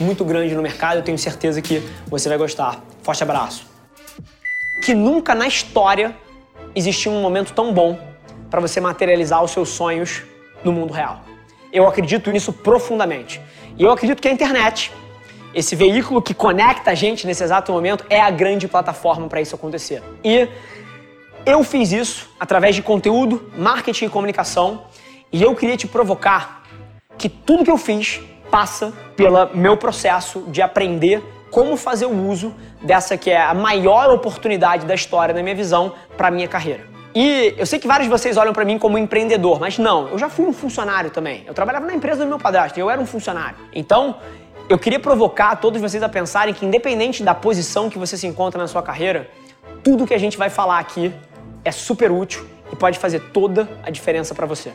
muito grande no mercado. Eu tenho certeza que você vai gostar. Forte abraço. Que nunca na história existiu um momento tão bom para você materializar os seus sonhos no mundo real. Eu acredito nisso profundamente. E eu acredito que a internet, esse veículo que conecta a gente nesse exato momento, é a grande plataforma para isso acontecer. E eu fiz isso através de conteúdo, marketing e comunicação, e eu queria te provocar que tudo que eu fiz passa pelo meu processo de aprender como fazer o uso dessa que é a maior oportunidade da história, na minha visão, para a minha carreira. E eu sei que vários de vocês olham para mim como empreendedor, mas não, eu já fui um funcionário também. Eu trabalhava na empresa do meu padrasto, eu era um funcionário. Então, eu queria provocar todos vocês a pensarem que independente da posição que você se encontra na sua carreira, tudo que a gente vai falar aqui é super útil e pode fazer toda a diferença para você.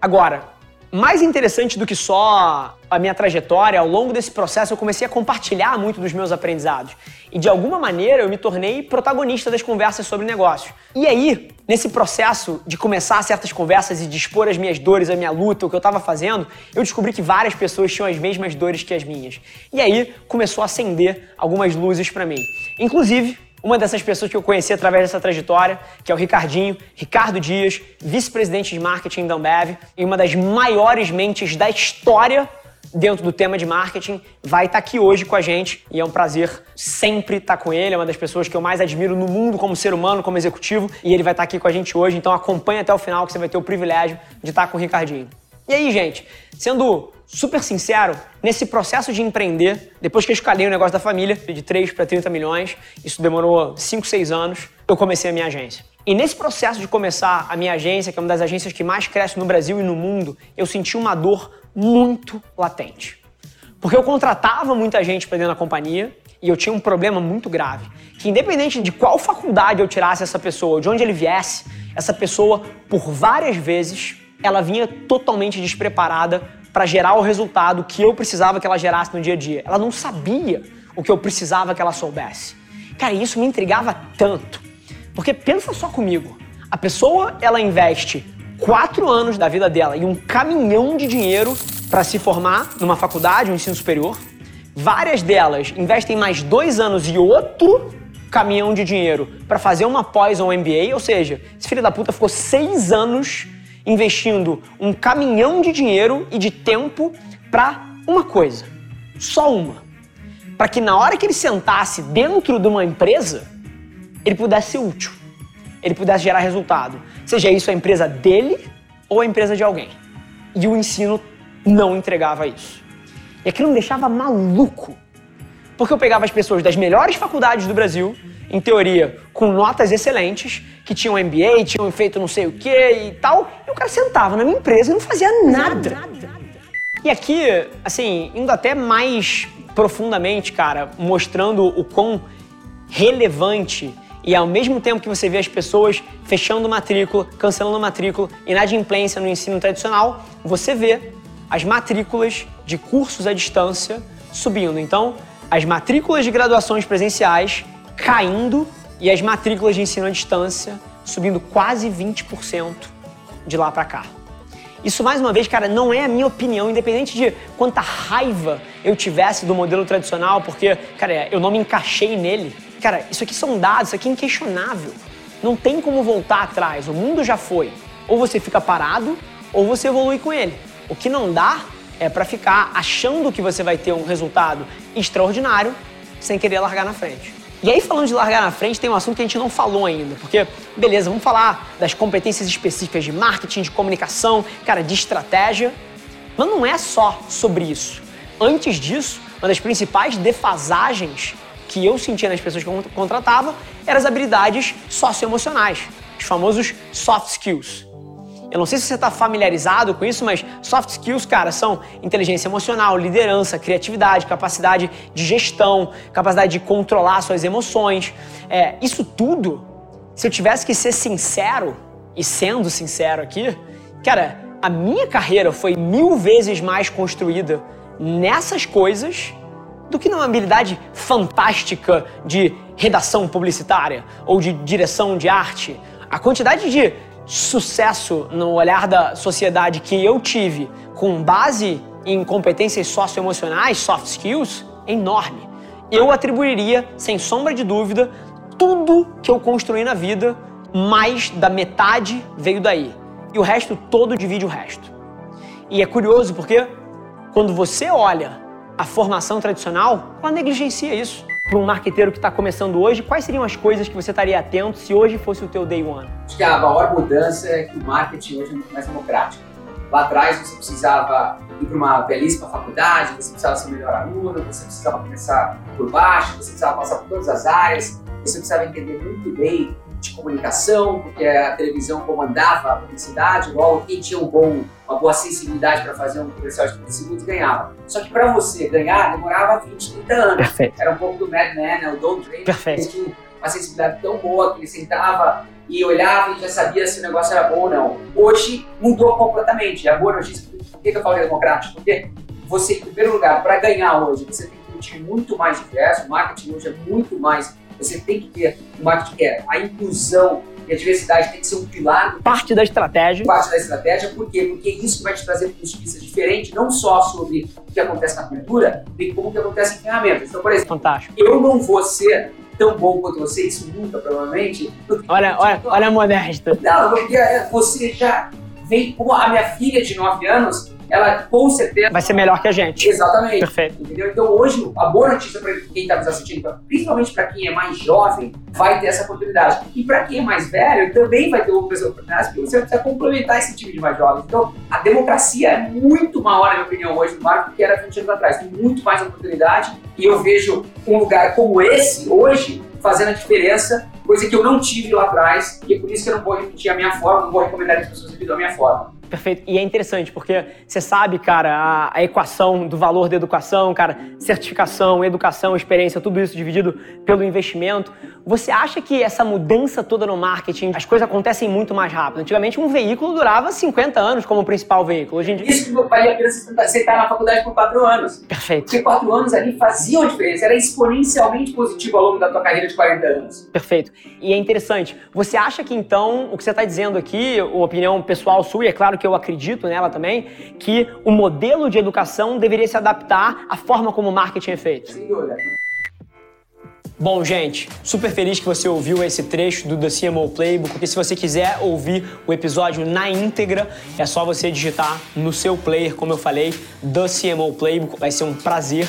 Agora, mais interessante do que só a minha trajetória, ao longo desse processo eu comecei a compartilhar muito dos meus aprendizados. E de alguma maneira eu me tornei protagonista das conversas sobre negócios. E aí, nesse processo de começar certas conversas e de expor as minhas dores, a minha luta, o que eu estava fazendo, eu descobri que várias pessoas tinham as mesmas dores que as minhas. E aí começou a acender algumas luzes para mim. Inclusive, uma dessas pessoas que eu conheci através dessa trajetória, que é o Ricardinho, Ricardo Dias, vice-presidente de marketing da Ambev e uma das maiores mentes da história dentro do tema de marketing, vai estar aqui hoje com a gente e é um prazer sempre estar com ele. É uma das pessoas que eu mais admiro no mundo como ser humano, como executivo, e ele vai estar aqui com a gente hoje. Então acompanhe até o final que você vai ter o privilégio de estar com o Ricardinho. E aí, gente, sendo super sincero, nesse processo de empreender, depois que eu escalei o negócio da família, de 3 para 30 milhões, isso demorou 5, 6 anos, eu comecei a minha agência. E nesse processo de começar a minha agência, que é uma das agências que mais cresce no Brasil e no mundo, eu senti uma dor muito latente. Porque eu contratava muita gente para dentro da companhia e eu tinha um problema muito grave. Que independente de qual faculdade eu tirasse essa pessoa, de onde ele viesse, essa pessoa, por várias vezes, ela vinha totalmente despreparada para gerar o resultado que eu precisava que ela gerasse no dia a dia. Ela não sabia o que eu precisava que ela soubesse. Cara, isso me intrigava tanto. Porque pensa só comigo. A pessoa, ela investe quatro anos da vida dela e um caminhão de dinheiro para se formar numa faculdade, um ensino superior. Várias delas investem mais dois anos e outro caminhão de dinheiro para fazer uma pós ou um MBA, ou seja, esse filho da puta ficou seis anos investindo um caminhão de dinheiro e de tempo para uma coisa, só uma. Para que na hora que ele sentasse dentro de uma empresa, ele pudesse ser útil, ele pudesse gerar resultado. Seja isso a empresa dele ou a empresa de alguém. E o ensino não entregava isso. E aquilo me deixava maluco. Porque eu pegava as pessoas das melhores faculdades do Brasil, em teoria, com notas excelentes, que tinham MBA, tinham feito não sei o que e tal, e o cara sentava na minha empresa e não fazia nada. E aqui, assim, indo até mais profundamente, cara, mostrando o quão relevante e ao mesmo tempo que você vê as pessoas fechando matrícula, cancelando matrícula, inadimplência no ensino tradicional, você vê as matrículas de cursos à distância subindo. Então, as matrículas de graduações presenciais caindo e as matrículas de ensino à distância subindo quase 20% de lá para cá. Isso, mais uma vez, cara, não é a minha opinião, independente de quanta raiva eu tivesse do modelo tradicional, porque, cara, eu não me encaixei nele. Cara, isso aqui são dados, isso aqui é inquestionável. Não tem como voltar atrás, o mundo já foi. Ou você fica parado, ou você evolui com ele. O que não dá é para ficar achando que você vai ter um resultado extraordinário sem querer largar na frente. E aí, falando de largar na frente, tem um assunto que a gente não falou ainda, porque, beleza, vamos falar das competências específicas de marketing, de comunicação, cara, de estratégia, mas não é só sobre isso. Antes disso, uma das principais defasagens que eu sentia nas pessoas que eu contratava eram as habilidades socioemocionais, os famosos soft skills. Eu não sei se você está familiarizado com isso, mas soft skills, cara, são inteligência emocional, liderança, criatividade, capacidade de gestão, capacidade de controlar suas emoções. É, isso tudo, se eu tivesse que ser sincero, e sendo sincero aqui, cara, a minha carreira foi mil vezes mais construída nessas coisas do que numa habilidade fantástica de redação publicitária ou de direção de arte. A quantidade de sucesso no olhar da sociedade que eu tive com base em competências socioemocionais, soft skills, é enorme. Eu atribuiria, sem sombra de dúvida, tudo que eu construí na vida, mais da metade veio daí. E o resto todo divide o resto. E é curioso porque quando você olha a formação tradicional, ela negligencia isso para um marqueteiro que está começando hoje, quais seriam as coisas que você estaria atento se hoje fosse o teu day one? Acho que a maior mudança é que o marketing hoje é muito mais democrático. Lá atrás você precisava ir para uma belíssima faculdade, você precisava ser o melhor aluno, você precisava começar por baixo, você precisava passar por todas as áreas, você precisava entender muito bem de comunicação, porque a televisão comandava a publicidade, logo quem tinha um bom, uma boa sensibilidade para fazer um comercial de 30 segundos ganhava. Só que para você ganhar demorava 20, 30 anos. Perfeito. Era um pouco do Mad Men, né? o Don Draper, que tinha uma sensibilidade tão boa que ele sentava e olhava e já sabia se o negócio era bom ou não. Hoje mudou completamente. A boa notícia, por que, eu falo democrático? Porque você, em primeiro lugar, para ganhar hoje, você tem um time muito mais diverso, o marketing hoje é muito mais você tem que ter um marketing que é a inclusão e a diversidade tem que ser um pilar. Parte da estratégia. Parte da estratégia, por quê? Porque isso vai te trazer vista diferentes, não só sobre o que acontece na cultura, e como o que acontece em ferramentas. Então, por exemplo, Fantástico. eu não vou ser tão bom quanto você, isso nunca, provavelmente. Olha, olha, olha a modesta. Não, porque você já vem a minha filha de 9 anos, ela com certeza vai ser melhor que a gente. Exatamente. Perfeito. Entendeu? Então hoje a boa notícia para quem está nos assistindo, principalmente para quem é mais jovem, vai ter essa oportunidade. E para quem é mais velho, também vai ter outras oportunidades, porque você precisa complementar esse time de mais jovens. Então a democracia é muito maior, na minha opinião, hoje no marco do que era 20 anos atrás. Tem muito mais oportunidade e eu vejo um lugar como esse hoje fazendo a diferença, coisa que eu não tive lá atrás, e é por isso que eu não vou repetir a minha forma, não vou recomendar as pessoas repetir a minha forma. Perfeito. E é interessante, porque você sabe, cara, a, a, equação do valor da educação, cara, certificação, educação, experiência, tudo isso dividido pelo investimento. Você acha que essa mudança toda no marketing, as coisas acontecem muito mais rápido? Antigamente, um veículo durava 50 anos como principal veículo. Hoje em dia... Isso que meu pai ia você está na faculdade por quatro anos. Perfeito. Porque quatro anos ali faziam a diferença, era exponencialmente positivo ao longo da tua carreira de 40 anos. Perfeito. E é interessante. Você acha que então, o que você está dizendo aqui, a opinião pessoal sua, e é claro que eu acredito nela também, que o modelo de educação deveria se adaptar à forma como o marketing é feito. Bom, gente, super feliz que você ouviu esse trecho do The CMO Playbook. E se você quiser ouvir o episódio na íntegra, é só você digitar no seu player, como eu falei, The CMO Playbook. Vai ser um prazer